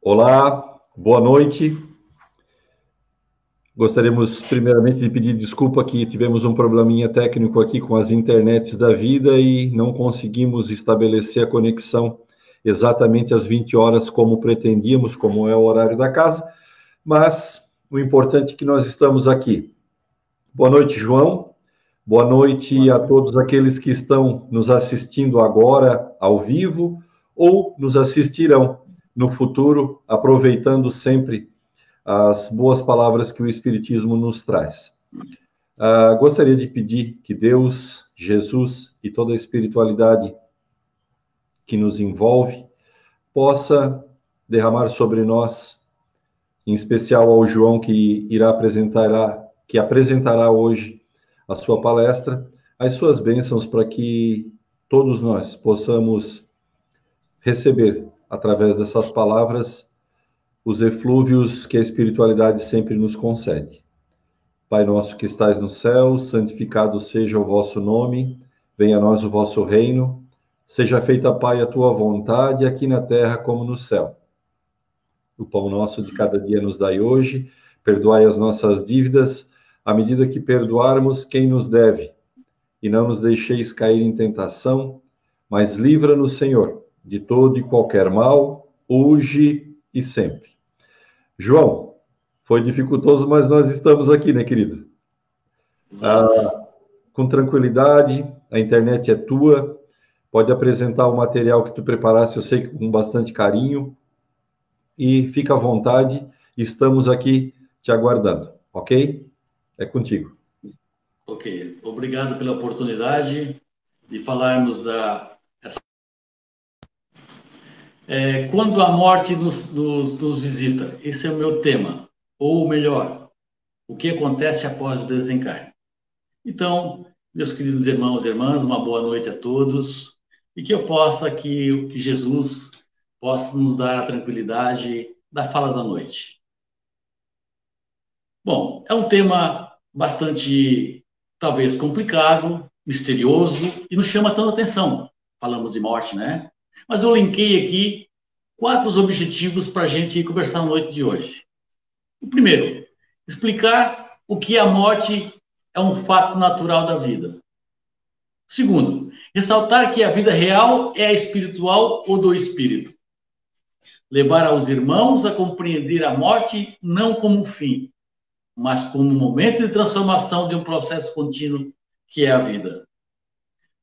Olá, boa noite. Gostaríamos primeiramente de pedir desculpa que tivemos um probleminha técnico aqui com as internets da vida e não conseguimos estabelecer a conexão exatamente às 20 horas como pretendíamos, como é o horário da casa, mas o importante é que nós estamos aqui. Boa noite, João. Boa noite a todos aqueles que estão nos assistindo agora ao vivo ou nos assistirão no futuro, aproveitando sempre as boas palavras que o Espiritismo nos traz. Uh, gostaria de pedir que Deus, Jesus e toda a espiritualidade que nos envolve possa derramar sobre nós, em especial ao João que irá apresentar, que apresentará hoje a sua palestra, as suas bênçãos para que todos nós possamos receber através dessas palavras os eflúvios que a espiritualidade sempre nos concede. Pai nosso que estais no céu, santificado seja o vosso nome, venha a nós o vosso reino, seja feita, Pai, a tua vontade, aqui na terra como no céu. O pão nosso de cada dia nos dai hoje, perdoai as nossas dívidas, à medida que perdoarmos quem nos deve, e não nos deixeis cair em tentação, mas livra-nos, Senhor, de todo e qualquer mal, hoje e sempre. João, foi dificultoso, mas nós estamos aqui, né, querido? Ah, com tranquilidade, a internet é tua, pode apresentar o material que tu preparasse, eu sei que com bastante carinho, e fica à vontade, estamos aqui te aguardando, ok? É contigo. Ok, obrigado pela oportunidade de falarmos da é, quando a morte nos, nos, nos visita, esse é o meu tema. Ou melhor, o que acontece após o desencarne. Então, meus queridos irmãos e irmãs, uma boa noite a todos e que eu possa que, que Jesus possa nos dar a tranquilidade da fala da noite. Bom, é um tema bastante, talvez, complicado, misterioso e nos chama tanta atenção. Falamos de morte, né? Mas eu linkei aqui quatro objetivos para a gente conversar noite de hoje. O primeiro, explicar o que a morte é um fato natural da vida. Segundo, ressaltar que a vida real é a espiritual ou do espírito. Levar aos irmãos a compreender a morte não como um fim, mas como um momento de transformação de um processo contínuo que é a vida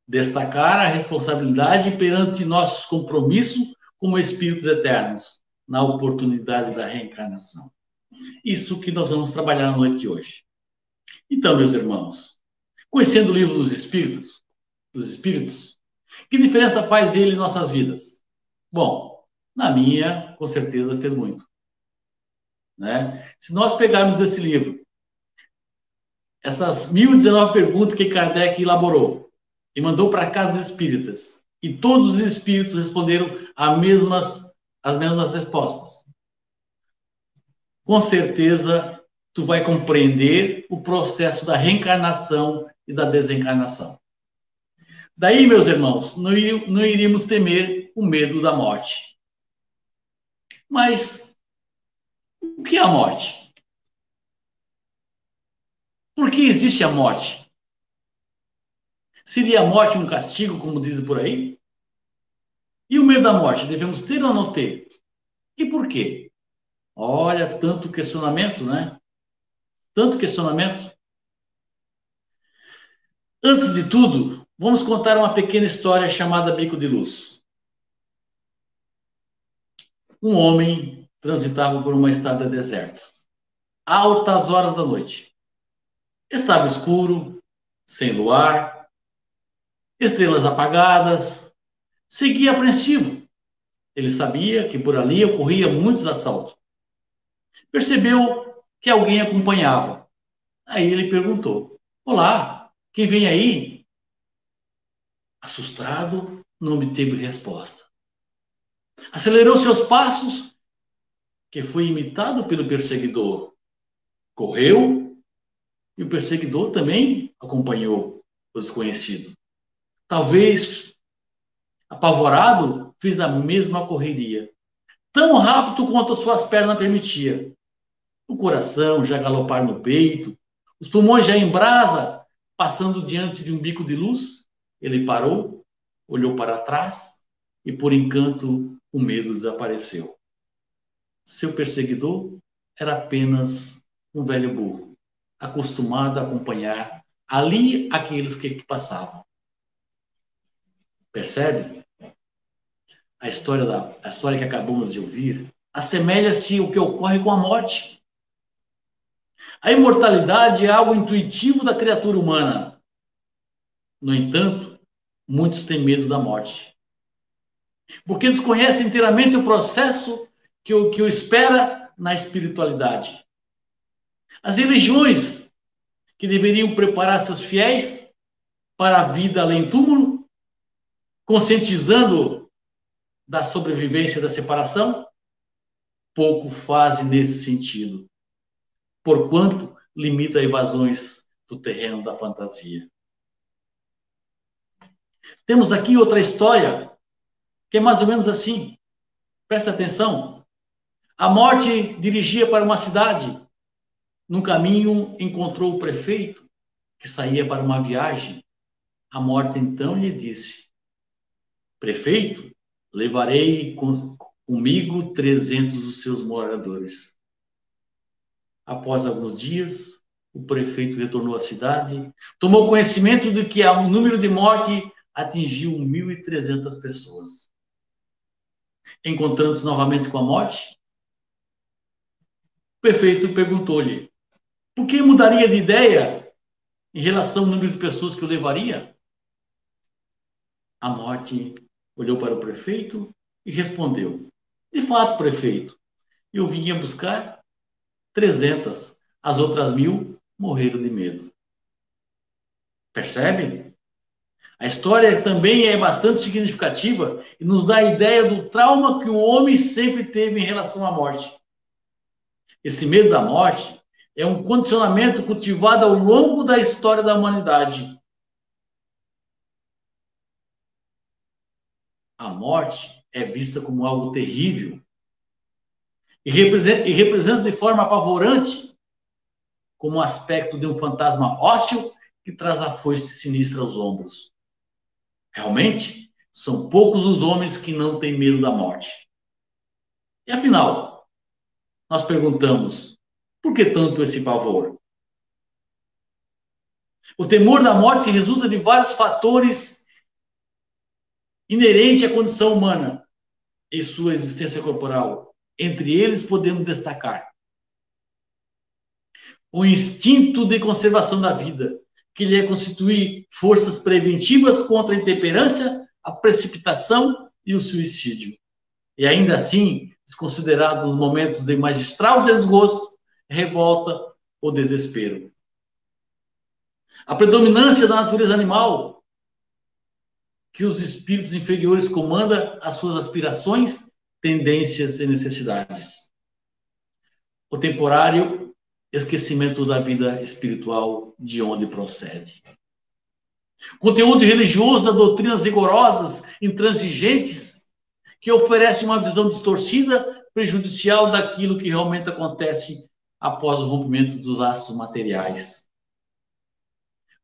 destacar a responsabilidade perante nossos compromissos como espíritos eternos na oportunidade da reencarnação. Isso que nós vamos trabalhar na noite de hoje. Então, meus irmãos, conhecendo o livro dos espíritos, dos espíritos, que diferença faz ele em nossas vidas? Bom, na minha, com certeza fez muito. Né? Se nós pegarmos esse livro, essas 1019 perguntas que Kardec elaborou, e mandou para casas espíritas. E todos os espíritos responderam as mesmas, as mesmas respostas. Com certeza, tu vai compreender o processo da reencarnação e da desencarnação. Daí, meus irmãos, não, não iríamos temer o medo da morte. Mas o que é a morte? Por que existe a morte? Seria a morte um castigo, como dizem por aí? E o medo da morte, devemos ter ou não ter? E por quê? Olha, tanto questionamento, né? Tanto questionamento. Antes de tudo, vamos contar uma pequena história chamada Bico de Luz. Um homem transitava por uma estrada deserta, altas horas da noite. Estava escuro, sem luar, estrelas apagadas, seguia apreensivo. Ele sabia que por ali ocorria muitos assaltos. Percebeu que alguém acompanhava. Aí ele perguntou: Olá, quem vem aí? Assustado, não obteve resposta. Acelerou seus passos, que foi imitado pelo perseguidor. Correu e o perseguidor também acompanhou o desconhecido. Talvez apavorado, fiz a mesma correria, tão rápido quanto as suas pernas permitiam. O coração já galopar no peito, os pulmões já em brasa, passando diante de um bico de luz, ele parou, olhou para trás e, por encanto, o medo desapareceu. Seu perseguidor era apenas um velho burro, acostumado a acompanhar ali aqueles que passavam. Percebe? A história, da, a história que acabamos de ouvir assemelha-se ao que ocorre com a morte. A imortalidade é algo intuitivo da criatura humana. No entanto, muitos têm medo da morte. Porque desconhecem inteiramente o processo que o, que o espera na espiritualidade. As religiões que deveriam preparar seus fiéis para a vida além túmulo conscientizando da sobrevivência da separação? Pouco fazem nesse sentido, porquanto limita evasões do terreno da fantasia. Temos aqui outra história que é mais ou menos assim. Presta atenção. A morte dirigia para uma cidade. No caminho encontrou o prefeito que saía para uma viagem. A morte então lhe disse: Prefeito, levarei com, comigo 300 dos seus moradores. Após alguns dias, o prefeito retornou à cidade, tomou conhecimento de que o número de morte atingiu 1.300 pessoas. Encontrando-se novamente com a morte, o prefeito perguntou-lhe: por que mudaria de ideia em relação ao número de pessoas que eu levaria? A morte olhou para o prefeito e respondeu: De fato, prefeito, eu vinha buscar 300, as outras mil morreram de medo. Percebe? A história também é bastante significativa e nos dá a ideia do trauma que o homem sempre teve em relação à morte. Esse medo da morte é um condicionamento cultivado ao longo da história da humanidade a morte é vista como algo terrível e representa, e representa de forma apavorante como o aspecto de um fantasma ósseo que traz a foice sinistra aos ombros. Realmente, são poucos os homens que não têm medo da morte. E afinal, nós perguntamos: por que tanto esse pavor? O temor da morte resulta de vários fatores inerente à condição humana e sua existência corporal. Entre eles, podemos destacar o instinto de conservação da vida, que lhe é constituir forças preventivas contra a intemperância, a precipitação e o suicídio. E ainda assim, desconsiderados os momentos de magistral desgosto, revolta ou desespero. A predominância da natureza animal que os espíritos inferiores comandam as suas aspirações, tendências e necessidades. O temporário esquecimento da vida espiritual de onde procede. Conteúdo religioso das doutrinas rigorosas, intransigentes, que oferece uma visão distorcida, prejudicial daquilo que realmente acontece após o rompimento dos laços materiais.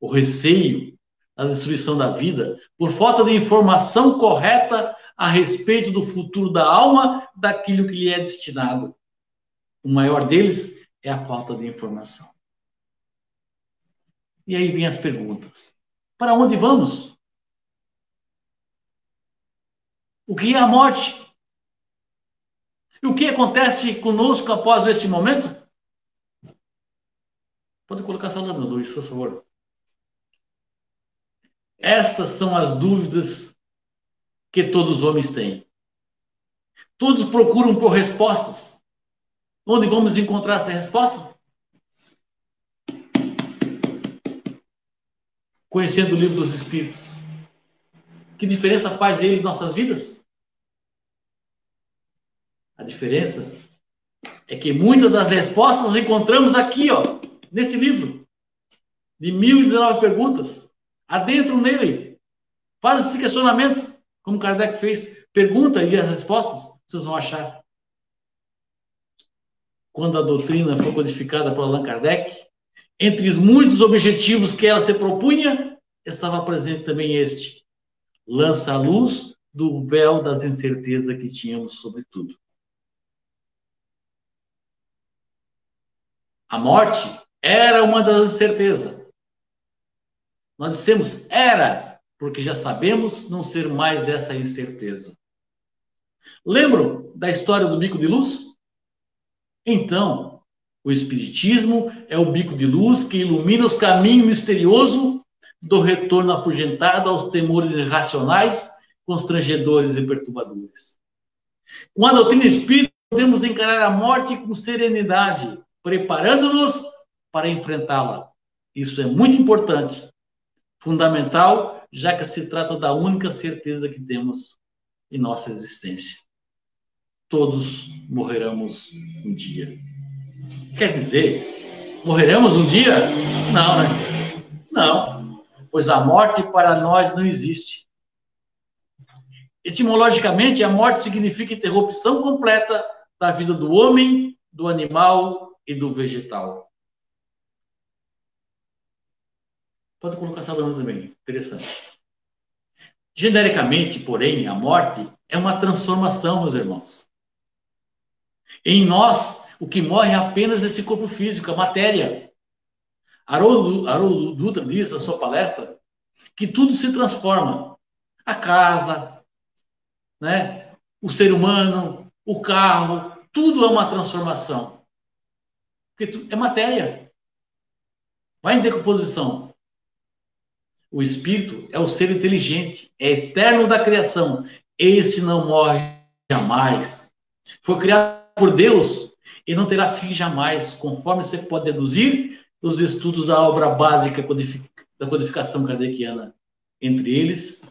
O receio a destruição da vida, por falta de informação correta a respeito do futuro da alma, daquilo que lhe é destinado. O maior deles é a falta de informação. E aí vem as perguntas: para onde vamos? O que é a morte? E o que acontece conosco após esse momento? Pode colocar essa lâmina, Luiz, por favor. Estas são as dúvidas que todos os homens têm. Todos procuram por respostas. Onde vamos encontrar essa resposta? Conhecendo o livro dos Espíritos. Que diferença faz ele em nossas vidas? A diferença é que muitas das respostas encontramos aqui, ó, nesse livro, de 1019 perguntas. Adentro nele. Faz esse questionamento, como Kardec fez Pergunta e as respostas vocês vão achar. Quando a doutrina foi codificada por Allan Kardec, entre os muitos objetivos que ela se propunha, estava presente também este: lança a luz do véu das incertezas que tínhamos sobre tudo. A morte era uma das incertezas. Nós dissemos era, porque já sabemos não ser mais essa incerteza. Lembram da história do bico de luz? Então, o Espiritismo é o bico de luz que ilumina os caminhos misteriosos do retorno afugentado aos temores irracionais, constrangedores e perturbadores. Com a doutrina espírita, podemos encarar a morte com serenidade, preparando-nos para enfrentá-la. Isso é muito importante, fundamental, já que se trata da única certeza que temos em nossa existência. Todos morreremos um dia. Quer dizer, morreremos um dia? Não, né? Não, pois a morte para nós não existe. Etimologicamente, a morte significa interrupção completa da vida do homem, do animal e do vegetal. Pode colocar lâmina também, interessante. Genericamente, porém, a morte é uma transformação, meus irmãos. Em nós, o que morre é apenas esse corpo físico, a matéria. Haroldo, Haroldo Dutra diz na sua palestra que tudo se transforma. A casa, né? o ser humano, o carro, tudo é uma transformação. Porque é matéria. Vai em decomposição. O espírito é o ser inteligente, é eterno da criação. Esse não morre jamais. Foi criado por Deus e não terá fim jamais, conforme você pode deduzir dos estudos da obra básica da codificação kardeciana. Entre eles,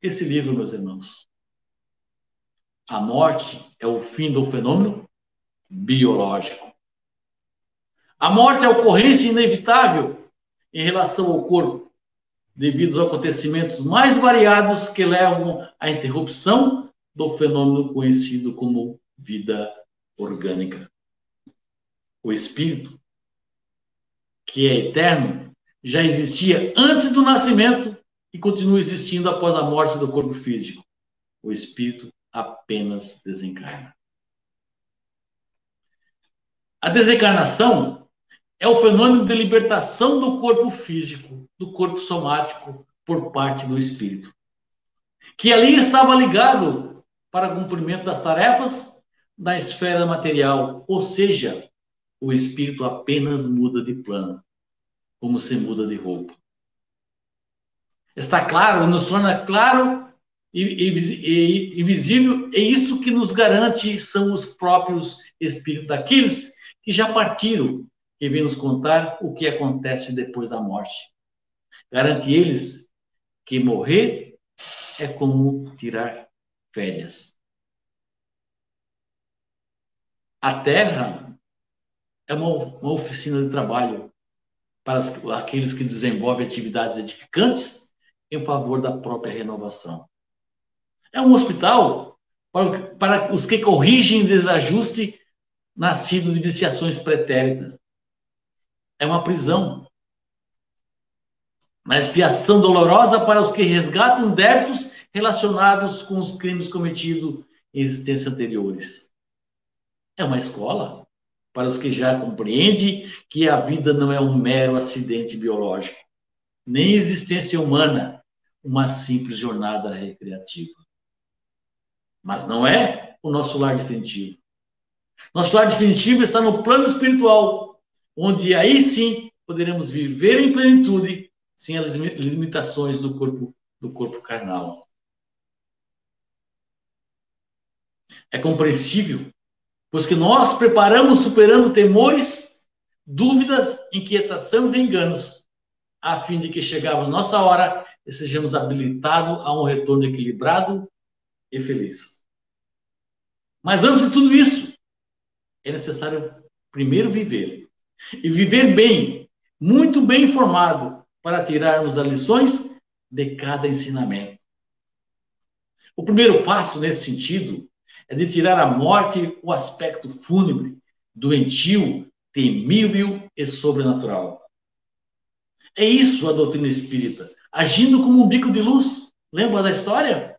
esse livro, meus irmãos. A morte é o fim do fenômeno biológico. A morte é a ocorrência inevitável em relação ao corpo, devido aos acontecimentos mais variados que levam à interrupção do fenômeno conhecido como vida orgânica. O espírito, que é eterno, já existia antes do nascimento e continua existindo após a morte do corpo físico. O espírito apenas desencarna. A desencarnação é o fenômeno de libertação do corpo físico, do corpo somático, por parte do espírito, que ali estava ligado para cumprimento das tarefas da esfera material, ou seja, o espírito apenas muda de plano, como se muda de roupa. Está claro, nos torna claro e, e, e visível, é isso que nos garante são os próprios espíritos daqueles que já partiram, que vêm nos contar o que acontece depois da morte. Garante eles que morrer é como tirar férias. A Terra é uma, uma oficina de trabalho para aqueles que desenvolvem atividades edificantes em favor da própria renovação. É um hospital para, para os que corrigem desajuste nascido de viciações pretéritas. É uma prisão. Uma expiação dolorosa para os que resgatam débitos relacionados com os crimes cometidos em existências anteriores. É uma escola para os que já compreendem que a vida não é um mero acidente biológico, nem existência humana, uma simples jornada recreativa. Mas não é o nosso lar definitivo. Nosso lar definitivo está no plano espiritual, onde aí sim poderemos viver em plenitude, sem as limitações do corpo, do corpo carnal. É compreensível, pois que nós preparamos superando temores, dúvidas, inquietações e enganos, a fim de que chegamos nossa hora e sejamos habilitados a um retorno equilibrado e feliz. Mas antes de tudo isso, é necessário primeiro viver. E viver bem, muito bem informado, para tirarmos as lições de cada ensinamento. O primeiro passo nesse sentido é de tirar a morte o aspecto fúnebre, doentio, temível e sobrenatural. É isso a doutrina espírita, agindo como um bico de luz. Lembra da história?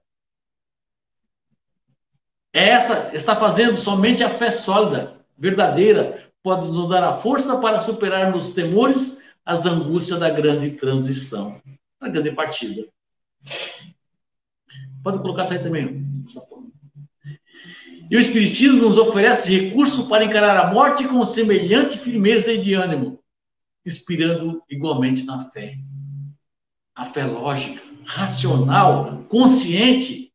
Essa está fazendo somente a fé sólida, verdadeira, pode nos dar a força para superarmos os temores, as angústias da grande transição, da grande partida. Pode colocar isso aí também. E o Espiritismo nos oferece recurso para encarar a morte com semelhante firmeza e de ânimo, inspirando igualmente na fé. A fé lógica, racional, consciente.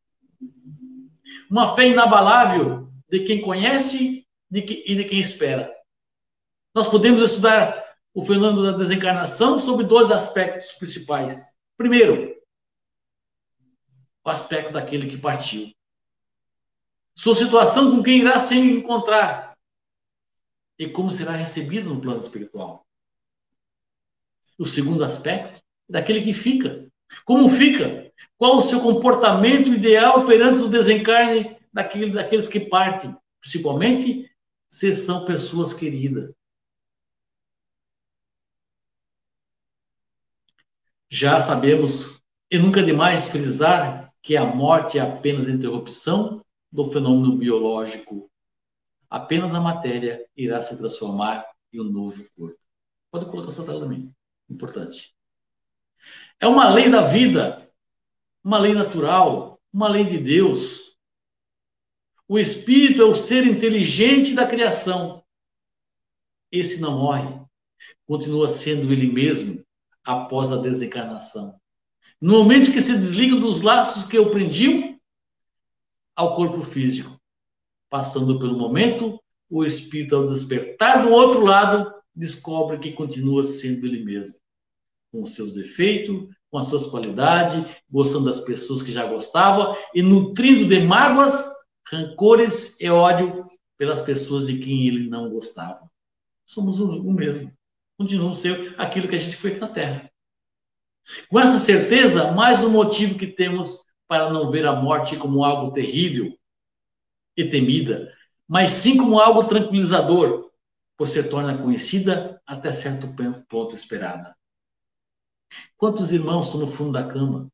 Uma fé inabalável de quem conhece e de quem espera. Nós podemos estudar o fenômeno da desencarnação sob dois aspectos principais. Primeiro, o aspecto daquele que partiu. Sua situação com quem irá se encontrar e como será recebido no plano espiritual. O segundo aspecto, daquele que fica. Como fica? Qual o seu comportamento ideal perante o desencarne daquele, daqueles que partem? Principalmente se são pessoas queridas. Já sabemos, e nunca é demais frisar, que a morte é apenas interrupção do fenômeno biológico. Apenas a matéria irá se transformar em um novo corpo. Pode colocar essa tela também. Importante. É uma lei da vida, uma lei natural, uma lei de Deus. O espírito é o ser inteligente da criação. Esse não morre, continua sendo ele mesmo, após a desencarnação. No momento que se desliga dos laços que o prendiam ao corpo físico, passando pelo momento, o espírito, ao despertar do outro lado, descobre que continua sendo ele mesmo, com seus efeitos, com as suas qualidades, gostando das pessoas que já gostava e nutrindo de mágoas, rancores e ódio pelas pessoas de quem ele não gostava. Somos o mesmo continuam ser aquilo que a gente foi na Terra. Com essa certeza, mais um motivo que temos para não ver a morte como algo terrível e temida, mas sim como algo tranquilizador, por se torna conhecida até certo ponto esperada. Quantos irmãos estão no fundo da cama,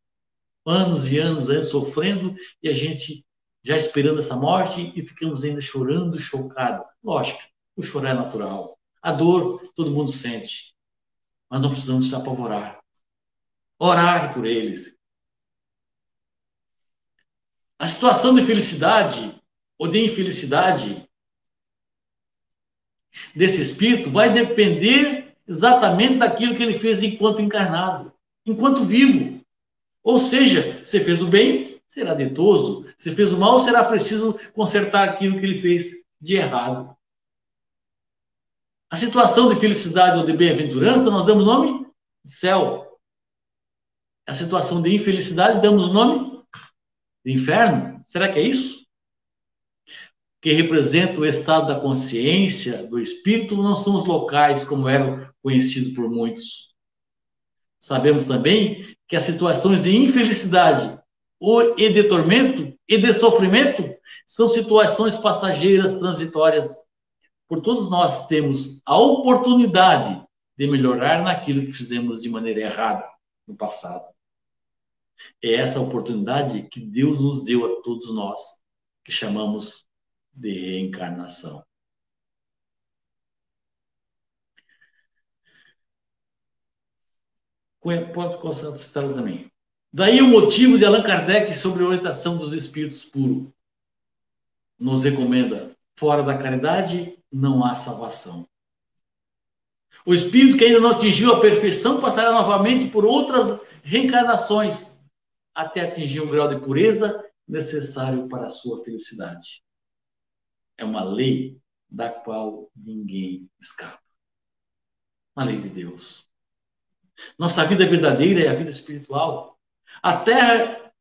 anos e anos aí, sofrendo, e a gente já esperando essa morte e ficamos ainda chorando, chocado. Lógico, o chorar é natural. A dor todo mundo sente, mas não precisamos se apavorar. Orar por eles. A situação de felicidade ou de infelicidade desse espírito vai depender exatamente daquilo que ele fez enquanto encarnado, enquanto vivo. Ou seja, se fez o bem, será ditoso. Se fez o mal, será preciso consertar aquilo que ele fez de errado. A situação de felicidade ou de bem-aventurança, nós damos nome de céu. A situação de infelicidade, damos nome de inferno. Será que é isso? Que representa o estado da consciência, do espírito, não são os locais como eram conhecidos por muitos. Sabemos também que as situações de infelicidade ou e de tormento e de sofrimento são situações passageiras, transitórias por todos nós temos a oportunidade de melhorar naquilo que fizemos de maneira errada no passado. É essa oportunidade que Deus nos deu a todos nós, que chamamos de reencarnação. Pode constatar também. Daí o motivo de Allan Kardec sobre a orientação dos espíritos puros. Nos recomenda, fora da caridade, não há salvação. O espírito que ainda não atingiu a perfeição passará novamente por outras reencarnações até atingir um grau de pureza necessário para a sua felicidade. É uma lei da qual ninguém escapa. Uma lei de Deus. Nossa vida verdadeira é a vida espiritual. A Terra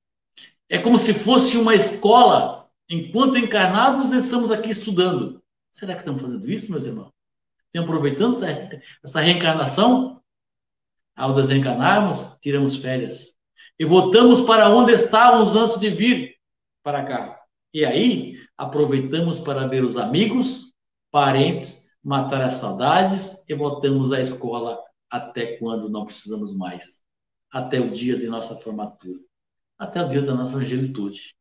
é como se fosse uma escola. Enquanto encarnados, estamos aqui estudando. Será que estamos fazendo isso, meus irmãos? Estamos aproveitando essa, essa reencarnação? Ao desencarnarmos, tiramos férias. E voltamos para onde estávamos antes de vir, para cá. E aí, aproveitamos para ver os amigos, parentes, matar as saudades e voltamos à escola até quando não precisamos mais. Até o dia de nossa formatura. Até o dia da nossa angelitude.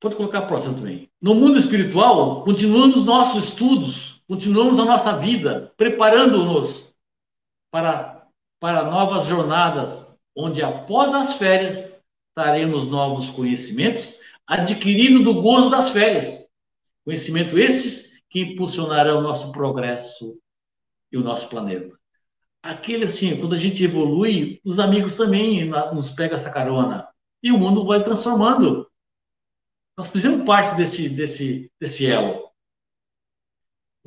Pode colocar a próxima também. No mundo espiritual, continuamos nossos estudos, continuamos a nossa vida, preparando-nos para, para novas jornadas, onde após as férias traremos novos conhecimentos, adquirindo do gozo das férias. Conhecimento esses que impulsionarão o nosso progresso e o nosso planeta. Aquele assim, quando a gente evolui, os amigos também nos pegam essa carona. E o mundo vai transformando. Nós fizemos parte desse, desse, desse elo.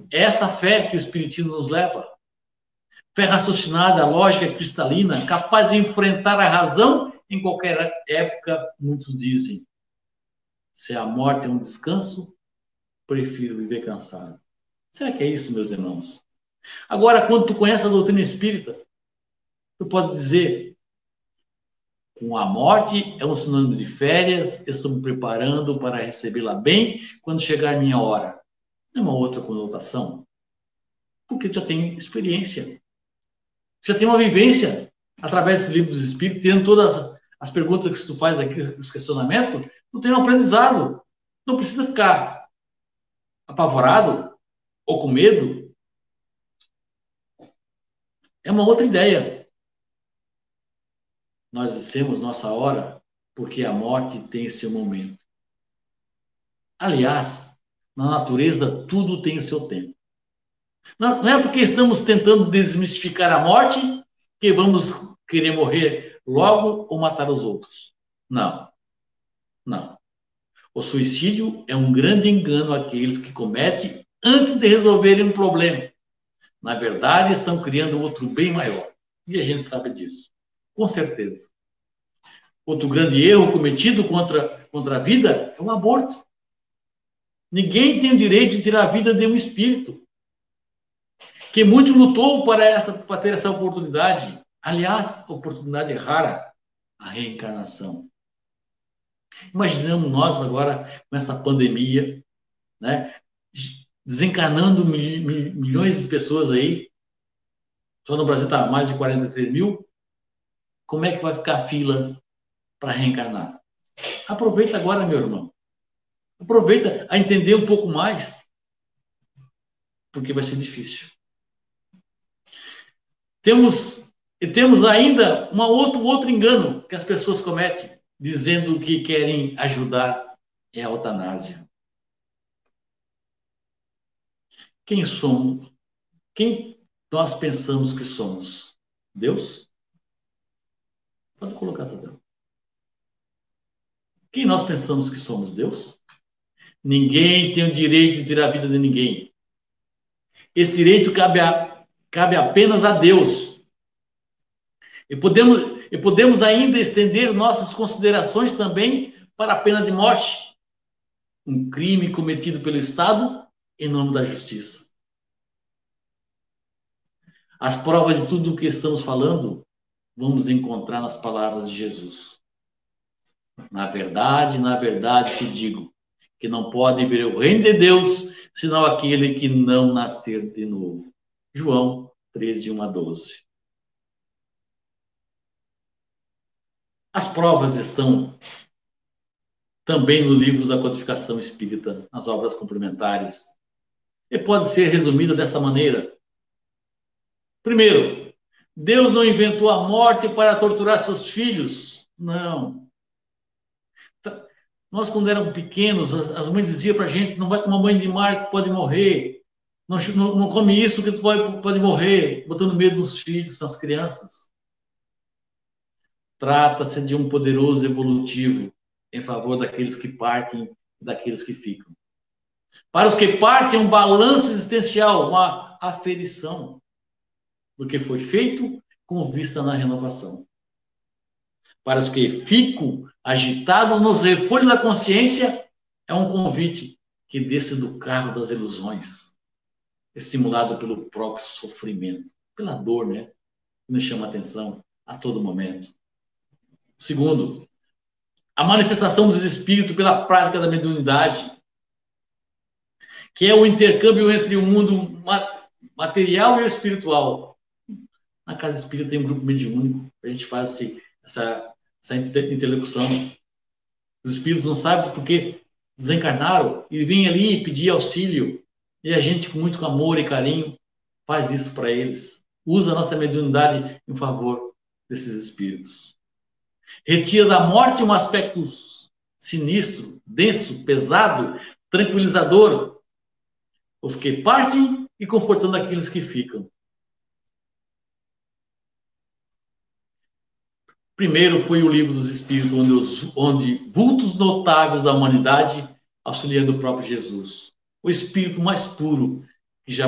É essa fé que o Espiritismo nos leva. Fé raciocinada, lógica cristalina, capaz de enfrentar a razão em qualquer época, muitos dizem. Se a morte é um descanso, prefiro viver cansado. Será que é isso, meus irmãos? Agora, quando tu conhece a doutrina espírita, tu pode dizer, com a morte é um sinônimo de férias, estou me preparando para recebê-la bem quando chegar minha hora. É uma outra conotação. Porque já tem experiência. Já tem uma vivência através desse livro dos espíritos, tendo todas as perguntas que tu faz aqui, os questionamentos, tu tem um aprendizado. Não precisa ficar apavorado ou com medo. É uma outra ideia nós dissemos nossa hora, porque a morte tem seu momento. Aliás, na natureza tudo tem seu tempo. Não, é porque estamos tentando desmistificar a morte que vamos querer morrer logo ou matar os outros. Não. Não. O suicídio é um grande engano àqueles que cometem antes de resolverem um problema. Na verdade, estão criando outro bem maior. E a gente sabe disso. Com certeza. Outro grande erro cometido contra, contra a vida é o aborto. Ninguém tem o direito de tirar a vida de um espírito que muito lutou para, essa, para ter essa oportunidade. Aliás, oportunidade rara, a reencarnação. Imaginamos nós agora com essa pandemia, né, desencarnando milhões de pessoas aí. Só no Brasil está mais de 43 mil como é que vai ficar a fila para reencarnar? Aproveita agora, meu irmão. Aproveita a entender um pouco mais, porque vai ser difícil. Temos, temos ainda um outro, outro engano que as pessoas cometem, dizendo que querem ajudar é a eutanásia. Quem somos? Quem nós pensamos que somos? Deus? Pode colocar essa tela. Quem nós pensamos que somos? Deus? Ninguém tem o direito de tirar a vida de ninguém. Esse direito cabe, a, cabe apenas a Deus. E podemos, e podemos ainda estender nossas considerações também para a pena de morte. Um crime cometido pelo Estado em nome da justiça. As provas de tudo o que estamos falando vamos encontrar nas palavras de Jesus. Na verdade, na verdade te digo que não pode ver o reino de Deus senão aquele que não nascer de novo. João 3, de 1 a 12. As provas estão também no livro da codificação espírita, nas obras complementares. E pode ser resumida dessa maneira. Primeiro, Deus não inventou a morte para torturar seus filhos. Não. Tá, nós, quando éramos pequenos, as, mães diziam para a gente: não vai tomar banho de mar que pode morrer. Não, não, não come isso que tu pode, pode morrer, botando medo nos filhos, nas crianças. Trata-se de um poderoso evolutivo em favor daqueles que partem e daqueles que ficam. Para os que partem, um balanço existencial, uma aferição do que foi feito com vista na renovação. Para os que ficam agitados nos refolhos da consciência, é um convite que desce do carro das ilusões, estimulado pelo próprio sofrimento, pela dor, né? que nos chama a atenção a todo momento. Segundo, a manifestação dos espíritos pela prática da mediunidade, que é o intercâmbio entre o mundo material e o espiritual. Na casa espírita tem um grupo mediúnico, a gente faz essa, essa interlocução. Os espíritos não sabem porque desencarnaram e vêm ali pedir auxílio. E a gente, com muito amor e carinho, faz isso para eles. Usa a nossa mediunidade em favor desses espíritos. Retira da morte um aspecto sinistro, denso, pesado, tranquilizador, os que partem e confortando aqueles que ficam. Primeiro foi o livro dos Espíritos, onde, os, onde vultos notáveis da humanidade auxiliando o próprio Jesus. O Espírito mais puro, que já,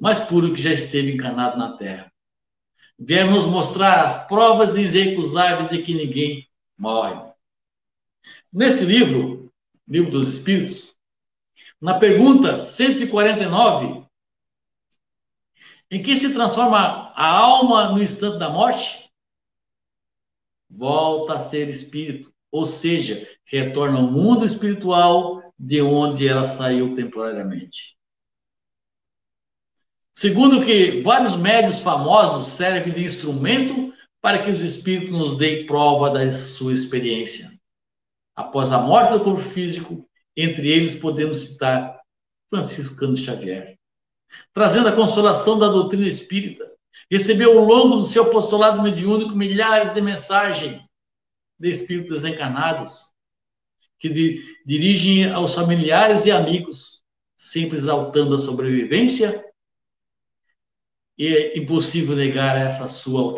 mais puro que já esteve encarnado na Terra. Vieram nos mostrar as provas irrecusáveis de que ninguém morre. Nesse livro, Livro dos Espíritos, na pergunta 149, em que se transforma a alma no instante da morte? Volta a ser espírito, ou seja, retorna ao mundo espiritual de onde ela saiu temporariamente. Segundo que vários médios famosos servem de instrumento para que os espíritos nos deem prova da sua experiência. Após a morte do corpo físico, entre eles podemos citar Francisco Cândido Xavier, trazendo a consolação da doutrina espírita. Recebeu ao longo do seu apostolado mediúnico milhares de mensagens de espíritos desencarnados que di dirigem aos familiares e amigos, sempre exaltando a sobrevivência. E é impossível negar essa sua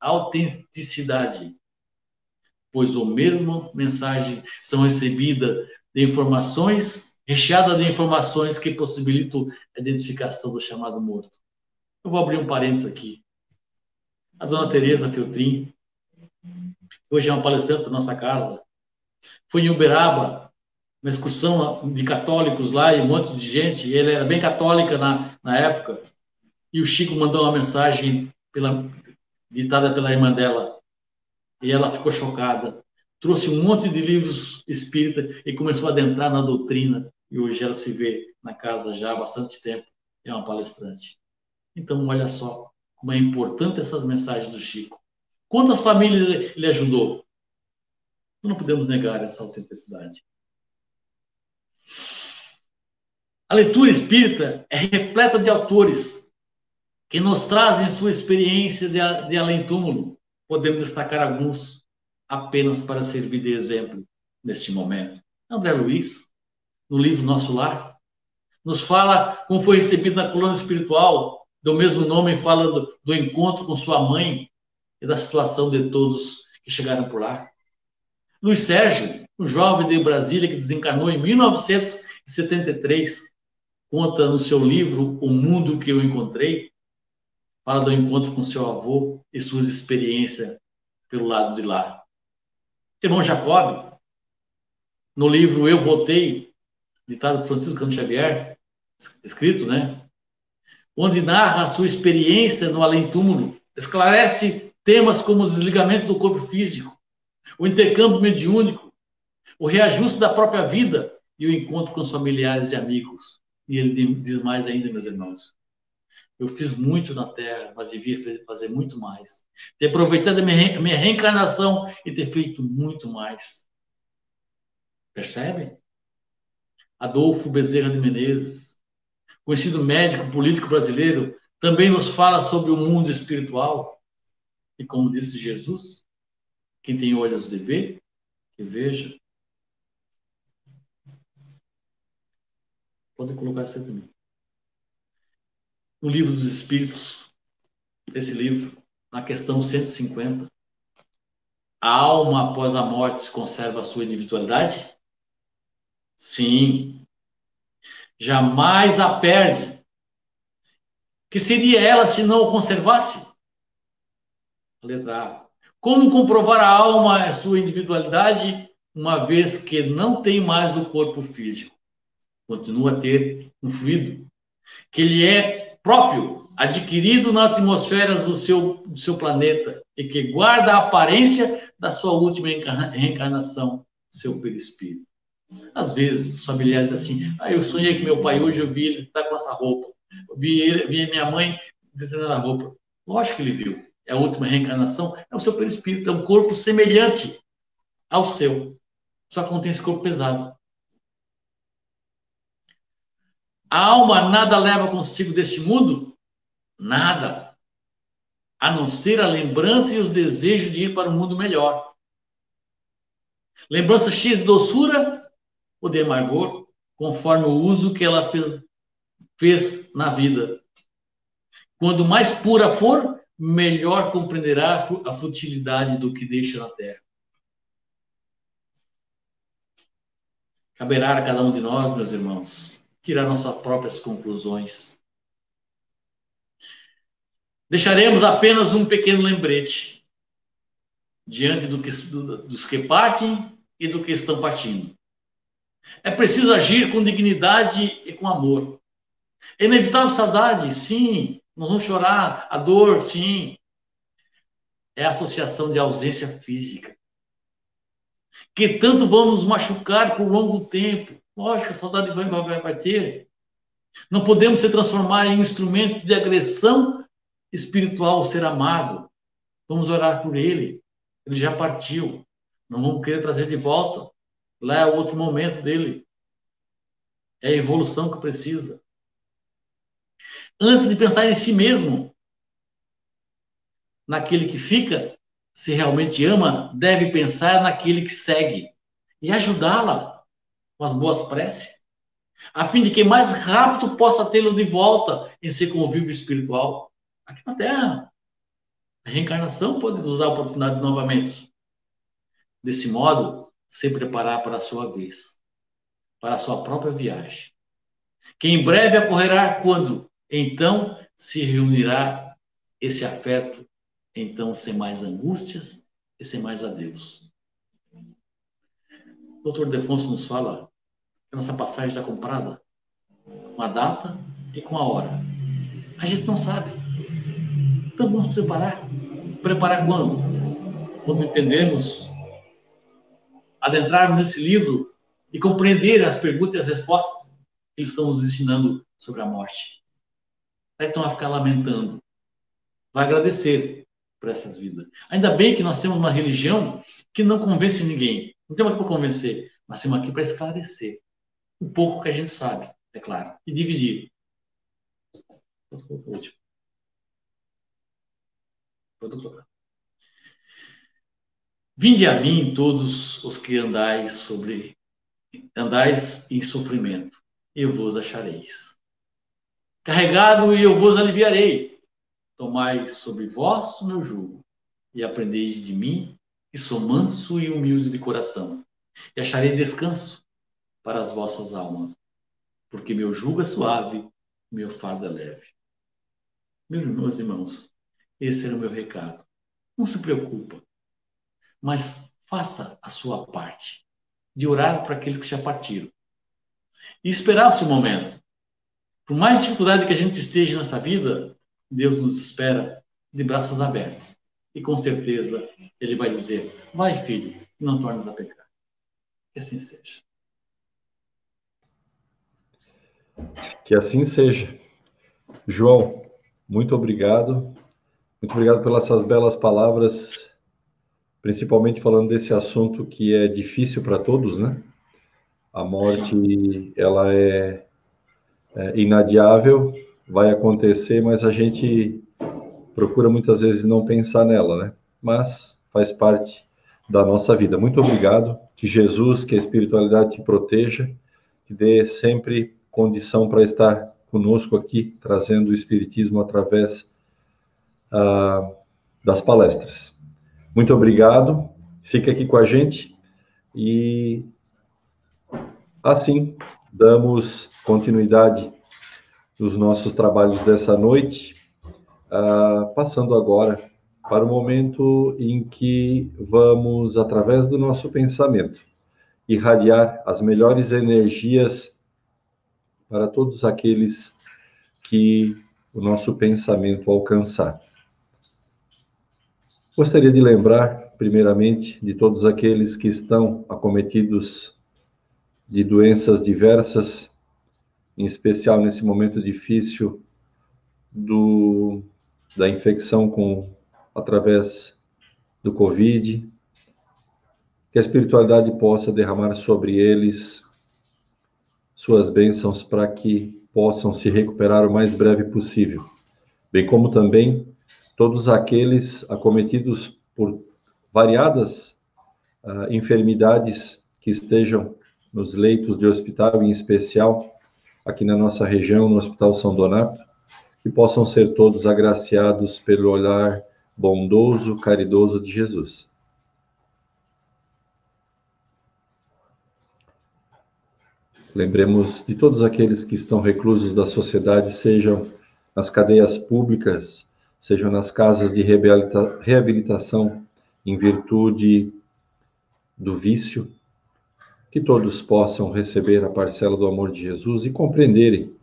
autenticidade, pois o mesmo mensagem são recebidas de informações, recheada de informações que possibilitam a identificação do chamado morto. Eu vou abrir um parênteses aqui. A dona Tereza Feltrin, hoje é uma palestrante da nossa casa, foi em Uberaba, uma excursão de católicos lá e um monte de gente, e ela era bem católica na, na época, e o Chico mandou uma mensagem pela, ditada pela irmã dela, e ela ficou chocada trouxe um monte de livros espírita e começou a adentrar na doutrina. E hoje ela se vê na casa já há bastante tempo, é uma palestrante. Então, olha só como é importante essas mensagens do Chico. Quantas famílias ele ajudou? Não podemos negar essa autenticidade. A leitura espírita é repleta de autores que nos trazem sua experiência de, de além-túmulo. Podemos destacar alguns apenas para servir de exemplo neste momento. André Luiz, no livro Nosso Lar, nos fala como foi recebido na coluna espiritual, do mesmo nome, fala do, do encontro com sua mãe e da situação de todos que chegaram por lá. Luiz Sérgio, um jovem de Brasília que desencarnou em 1973, conta no seu livro O Mundo que Eu Encontrei, fala do encontro com seu avô e suas experiências pelo lado de lá. Irmão Jacob, no livro Eu Votei, ditado por Francisco Cano Xavier, escrito, né? Onde narra a sua experiência no além-túmulo, esclarece temas como o desligamento do corpo físico, o intercâmbio mediúnico, o reajuste da própria vida e o encontro com os familiares e amigos. E ele diz mais ainda, meus irmãos. Eu fiz muito na Terra, mas devia fazer muito mais. Ter aproveitado a minha, minha reencarnação e ter feito muito mais. Percebe? Adolfo Bezerra de Menezes, conhecido médico político brasileiro, também nos fala sobre o mundo espiritual. E como disse Jesus, quem tem olhos de ver, que veja. Pode colocar essa também no Livro dos Espíritos, esse livro, na questão 150, a alma após a morte conserva a sua individualidade? Sim. Jamais a perde. Que seria ela se não o conservasse? A letra A. Como comprovar a alma a sua individualidade, uma vez que não tem mais o corpo físico? Continua a ter um fluido, que ele é próprio adquirido na atmosfera do seu, do seu planeta e que guarda a aparência da sua última reencarnação, seu perispírito. Às vezes, os familiares assim, ah, eu sonhei que meu pai hoje, eu vi ele está com essa roupa. Eu vi, ele, vi minha mãe determinada roupa. Lógico que ele viu. É a última reencarnação, é o seu perispírito, é um corpo semelhante ao seu. Só que não tem esse corpo pesado. A alma nada leva consigo deste mundo? Nada. A não ser a lembrança e os desejos de ir para um mundo melhor. Lembrança X doçura ou de amargor, conforme o uso que ela fez, fez na vida. Quando mais pura for, melhor compreenderá a futilidade do que deixa na terra. Caberá a cada um de nós, meus irmãos, tirar nossas próprias conclusões. Deixaremos apenas um pequeno lembrete diante do que, do, dos que partem e do que estão partindo. É preciso agir com dignidade e com amor. É inevitável saudade, sim. Nós vamos chorar. A dor, sim. É a associação de ausência física. Que tanto vamos machucar por longo tempo. Lógico, a saudade vai, vai, vai ter. Não podemos se transformar em um instrumento de agressão espiritual ao ser amado. Vamos orar por ele. Ele já partiu. Não vamos querer trazer de volta. Lá é outro momento dele. É a evolução que precisa. Antes de pensar em si mesmo, naquele que fica, se realmente ama, deve pensar naquele que segue e ajudá-la com as boas preces, a fim de que mais rápido possa tê-lo de volta em seu convívio espiritual aqui na Terra. A reencarnação pode nos dar a oportunidade novamente. Desse modo, se preparar para a sua vez, para a sua própria viagem. Que em breve ocorrerá quando, então, se reunirá esse afeto, então, sem mais angústias e sem mais adeus. O doutor Defonso nos fala que nossa passagem está comprada com a data e com a hora. A gente não sabe. Então vamos preparar. Preparar quando? Quando entendemos adentrarmos nesse livro e compreender as perguntas e as respostas que eles estão nos ensinando sobre a morte. Então a ficar lamentando. Vai agradecer por essas vidas. Ainda bem que nós temos uma religião que não convence ninguém. Não temos aqui para convencer, mas temos aqui para esclarecer o pouco que a gente sabe, é claro, e dividir. Último. Pode colocar. Vinde a mim todos os que andais sobre andais em sofrimento, eu vos achareis. Carregado e eu vos aliviarei. Tomai sobre vós o meu jugo e aprendeis de mim, que sou manso e humilde de coração, e acharei descanso para as vossas almas, porque meu jugo é suave, meu fardo é leve. Meus irmãos, esse era o meu recado. Não se preocupa mas faça a sua parte de orar para aqueles que já partiram e esperar o seu momento. Por mais dificuldade que a gente esteja nessa vida, Deus nos espera de braços abertos. E com certeza Ele vai dizer: Vai, filho, não tornes a pecar. Que assim seja. Que assim seja. João, muito obrigado. Muito obrigado pelas essas belas palavras principalmente falando desse assunto que é difícil para todos, né? A morte, ela é, é inadiável, vai acontecer, mas a gente procura muitas vezes não pensar nela, né? Mas faz parte da nossa vida. Muito obrigado. Que Jesus, que a espiritualidade te proteja, te dê sempre condição para estar conosco aqui, trazendo o Espiritismo através ah, das palestras. Muito obrigado. Fica aqui com a gente e assim damos continuidade nos nossos trabalhos dessa noite, uh, passando agora para o momento em que vamos, através do nosso pensamento, irradiar as melhores energias para todos aqueles que o nosso pensamento alcançar. Gostaria de lembrar, primeiramente, de todos aqueles que estão acometidos de doenças diversas, em especial nesse momento difícil do, da infecção com através do Covid, que a espiritualidade possa derramar sobre eles suas bênçãos para que possam se recuperar o mais breve possível, bem como também todos aqueles acometidos por variadas uh, enfermidades que estejam nos leitos de hospital, em especial aqui na nossa região, no Hospital São Donato, que possam ser todos agraciados pelo olhar bondoso, caridoso de Jesus. Lembremos de todos aqueles que estão reclusos da sociedade, sejam nas cadeias públicas, sejam nas casas de reabilitação em virtude do vício, que todos possam receber a parcela do amor de Jesus e compreenderem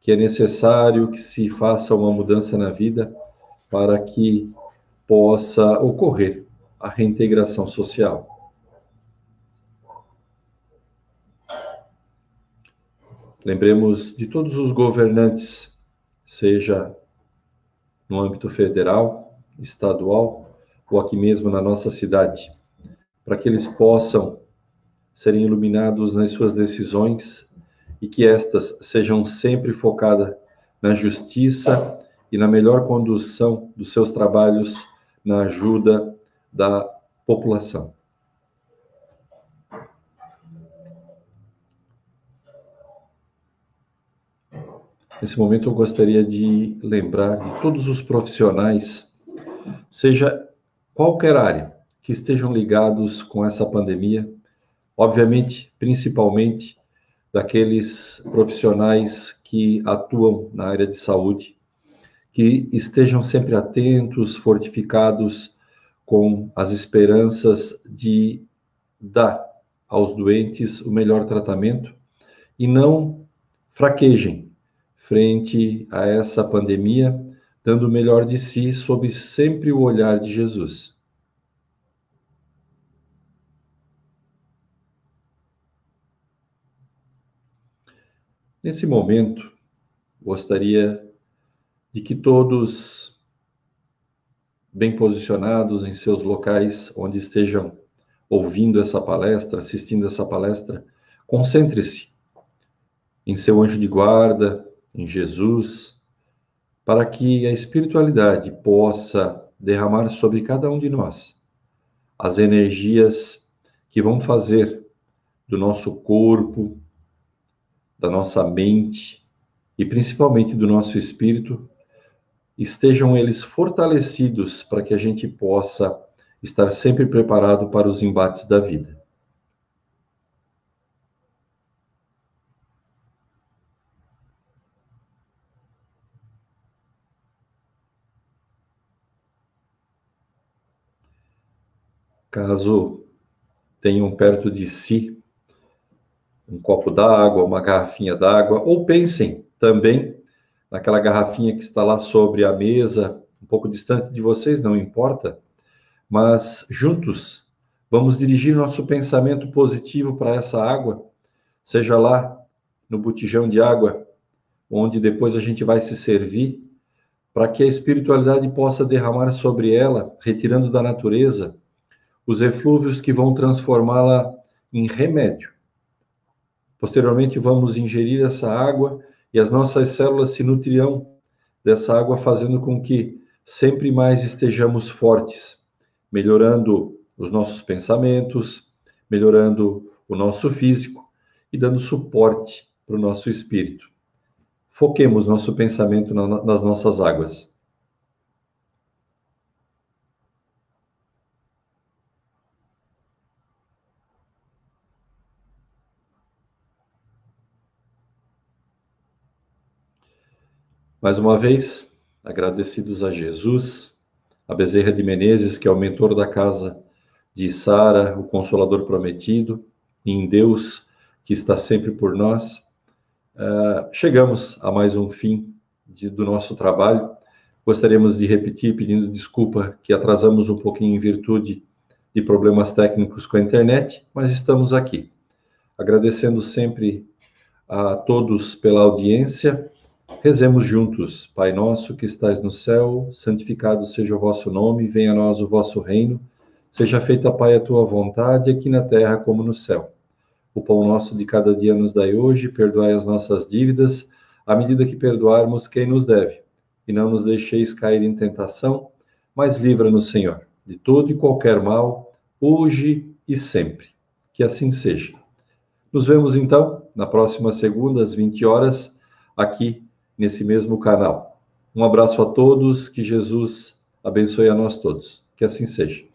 que é necessário que se faça uma mudança na vida para que possa ocorrer a reintegração social. Lembremos de todos os governantes, seja no âmbito federal, estadual ou aqui mesmo na nossa cidade, para que eles possam serem iluminados nas suas decisões e que estas sejam sempre focadas na justiça e na melhor condução dos seus trabalhos na ajuda da população. Nesse momento, eu gostaria de lembrar de todos os profissionais, seja qualquer área, que estejam ligados com essa pandemia, obviamente, principalmente daqueles profissionais que atuam na área de saúde, que estejam sempre atentos, fortificados com as esperanças de dar aos doentes o melhor tratamento e não fraquejem frente a essa pandemia, dando o melhor de si sob sempre o olhar de Jesus. Nesse momento, gostaria de que todos, bem posicionados em seus locais onde estejam ouvindo essa palestra, assistindo essa palestra, concentre-se em seu anjo de guarda, em Jesus, para que a espiritualidade possa derramar sobre cada um de nós as energias que vão fazer do nosso corpo, da nossa mente e principalmente do nosso espírito, estejam eles fortalecidos para que a gente possa estar sempre preparado para os embates da vida. Caso tenham perto de si um copo d'água, uma garrafinha d'água, ou pensem também naquela garrafinha que está lá sobre a mesa, um pouco distante de vocês, não importa, mas juntos vamos dirigir nosso pensamento positivo para essa água, seja lá no botijão de água, onde depois a gente vai se servir, para que a espiritualidade possa derramar sobre ela, retirando da natureza os eflúvios que vão transformá-la em remédio. Posteriormente, vamos ingerir essa água e as nossas células se nutrirão dessa água, fazendo com que sempre mais estejamos fortes, melhorando os nossos pensamentos, melhorando o nosso físico e dando suporte para o nosso espírito. Foquemos nosso pensamento nas nossas águas. Mais uma vez, agradecidos a Jesus, a Bezerra de Menezes, que é o mentor da casa de Sara, o consolador prometido, em Deus, que está sempre por nós, uh, chegamos a mais um fim de, do nosso trabalho. Gostaríamos de repetir pedindo desculpa que atrasamos um pouquinho em virtude de problemas técnicos com a internet, mas estamos aqui. Agradecendo sempre a todos pela audiência. Rezemos juntos. Pai nosso que estais no céu, santificado seja o vosso nome, venha a nós o vosso reino. Seja feita, Pai, a tua vontade, aqui na terra como no céu. O pão nosso de cada dia nos dai hoje, perdoai as nossas dívidas, à medida que perdoarmos quem nos deve. E não nos deixeis cair em tentação, mas livra-nos, Senhor, de todo e qualquer mal, hoje e sempre. Que assim seja. Nos vemos então na próxima segunda, às 20 horas, aqui nesse mesmo canal. Um abraço a todos, que Jesus abençoe a nós todos. Que assim seja.